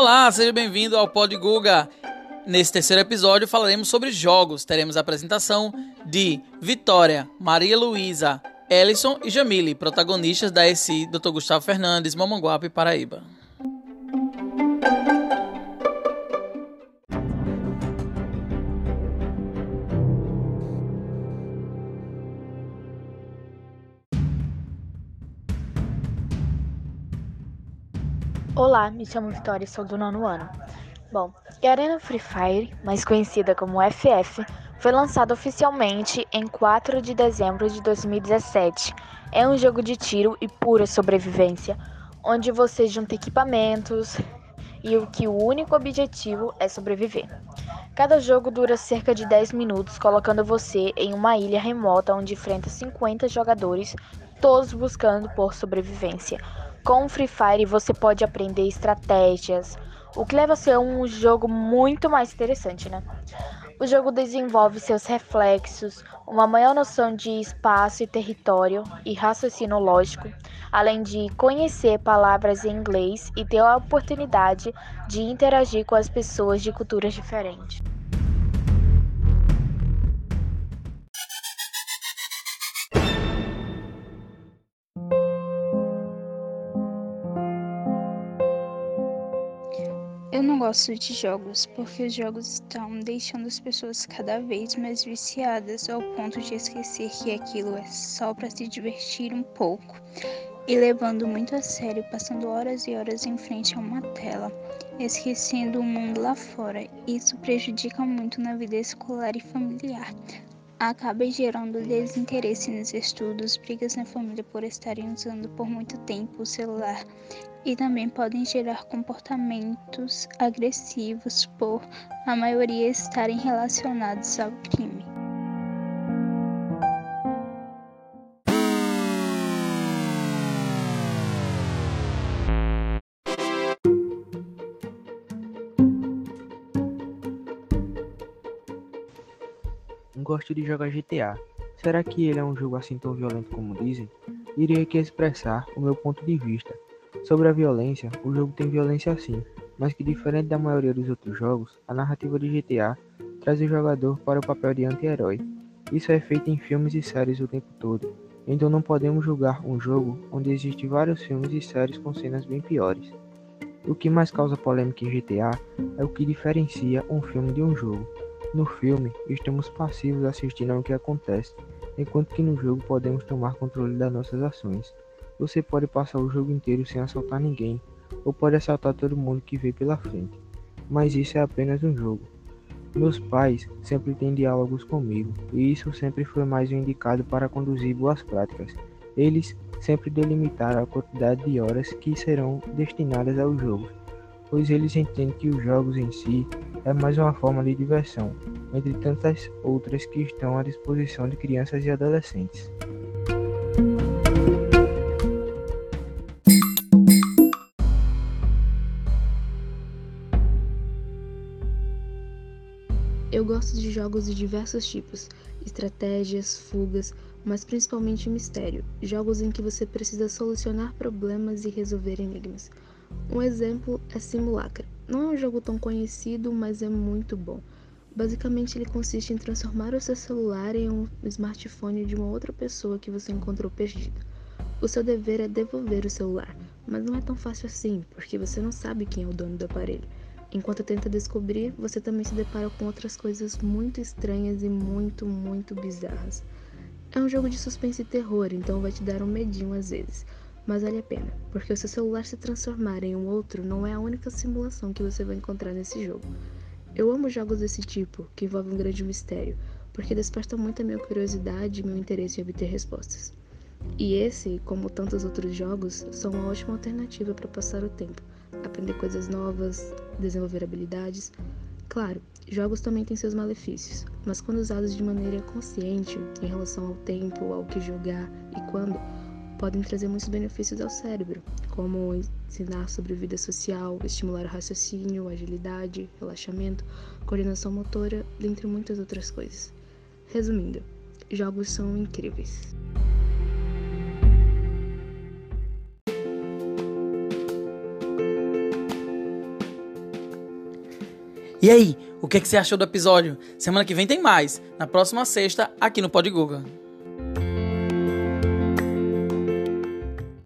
Olá, seja bem-vindo ao Pod Guga. Nesse terceiro episódio falaremos sobre jogos. Teremos a apresentação de Vitória, Maria Luísa, Ellison e Jamile, protagonistas da ESI Dr. Gustavo Fernandes, Mamanguape, Paraíba. Olá, me chamo Vitória e sou do nono ano. Bom, Arena Free Fire, mais conhecida como FF, foi lançada oficialmente em 4 de dezembro de 2017. É um jogo de tiro e pura sobrevivência, onde você junta equipamentos e o que o único objetivo é sobreviver. Cada jogo dura cerca de 10 minutos, colocando você em uma ilha remota onde enfrenta 50 jogadores, todos buscando por sobrevivência. Com Free Fire você pode aprender estratégias, o que leva a ser um jogo muito mais interessante, né? O jogo desenvolve seus reflexos, uma maior noção de espaço e território e raciocínio lógico, além de conhecer palavras em inglês e ter a oportunidade de interagir com as pessoas de culturas diferentes. Eu não gosto de jogos porque os jogos estão deixando as pessoas cada vez mais viciadas ao ponto de esquecer que aquilo é só para se divertir um pouco e levando muito a sério, passando horas e horas em frente a uma tela, esquecendo o mundo lá fora. Isso prejudica muito na vida escolar e familiar. Acaba gerando desinteresse nos estudos, brigas na família por estarem usando por muito tempo o celular e também podem gerar comportamentos agressivos por a maioria estarem relacionados ao crime. Gosto de jogar GTA. Será que ele é um jogo assim tão violento como dizem? Irei aqui expressar o meu ponto de vista. Sobre a violência, o jogo tem violência sim, mas que diferente da maioria dos outros jogos, a narrativa de GTA traz o jogador para o papel de anti-herói. Isso é feito em filmes e séries o tempo todo, então não podemos julgar um jogo onde existem vários filmes e séries com cenas bem piores. O que mais causa polêmica em GTA é o que diferencia um filme de um jogo. No filme, estamos passivos assistindo ao que acontece, enquanto que no jogo podemos tomar controle das nossas ações. Você pode passar o jogo inteiro sem assaltar ninguém, ou pode assaltar todo mundo que vê pela frente. Mas isso é apenas um jogo. Meus pais sempre têm diálogos comigo, e isso sempre foi mais um indicado para conduzir boas práticas. Eles sempre delimitaram a quantidade de horas que serão destinadas ao jogo, pois eles entendem que os jogos em si é mais uma forma de diversão, entre tantas outras que estão à disposição de crianças e adolescentes. Eu gosto de jogos de diversos tipos, estratégias, fugas, mas principalmente mistério, jogos em que você precisa solucionar problemas e resolver enigmas. Um exemplo é Simulacra. Não é um jogo tão conhecido, mas é muito bom. Basicamente, ele consiste em transformar o seu celular em um smartphone de uma outra pessoa que você encontrou perdido. O seu dever é devolver o celular, mas não é tão fácil assim, porque você não sabe quem é o dono do aparelho. Enquanto tenta descobrir, você também se depara com outras coisas muito estranhas e muito, muito bizarras. É um jogo de suspense e terror, então vai te dar um medinho às vezes, mas vale a pena, porque o seu celular se transformar em um outro não é a única simulação que você vai encontrar nesse jogo. Eu amo jogos desse tipo, que envolvem um grande mistério, porque despertam muito a minha curiosidade e meu interesse em obter respostas. E esse, como tantos outros jogos, são uma ótima alternativa para passar o tempo aprender coisas novas, desenvolver habilidades. Claro, jogos também têm seus malefícios, mas quando usados de maneira consciente em relação ao tempo, ao que jogar e quando, podem trazer muitos benefícios ao cérebro, como ensinar sobre vida social, estimular o raciocínio, agilidade, relaxamento, coordenação motora, dentre muitas outras coisas. Resumindo, jogos são incríveis. E aí, o que, é que você achou do episódio? Semana que vem tem mais, na próxima sexta, aqui no Pod Guga.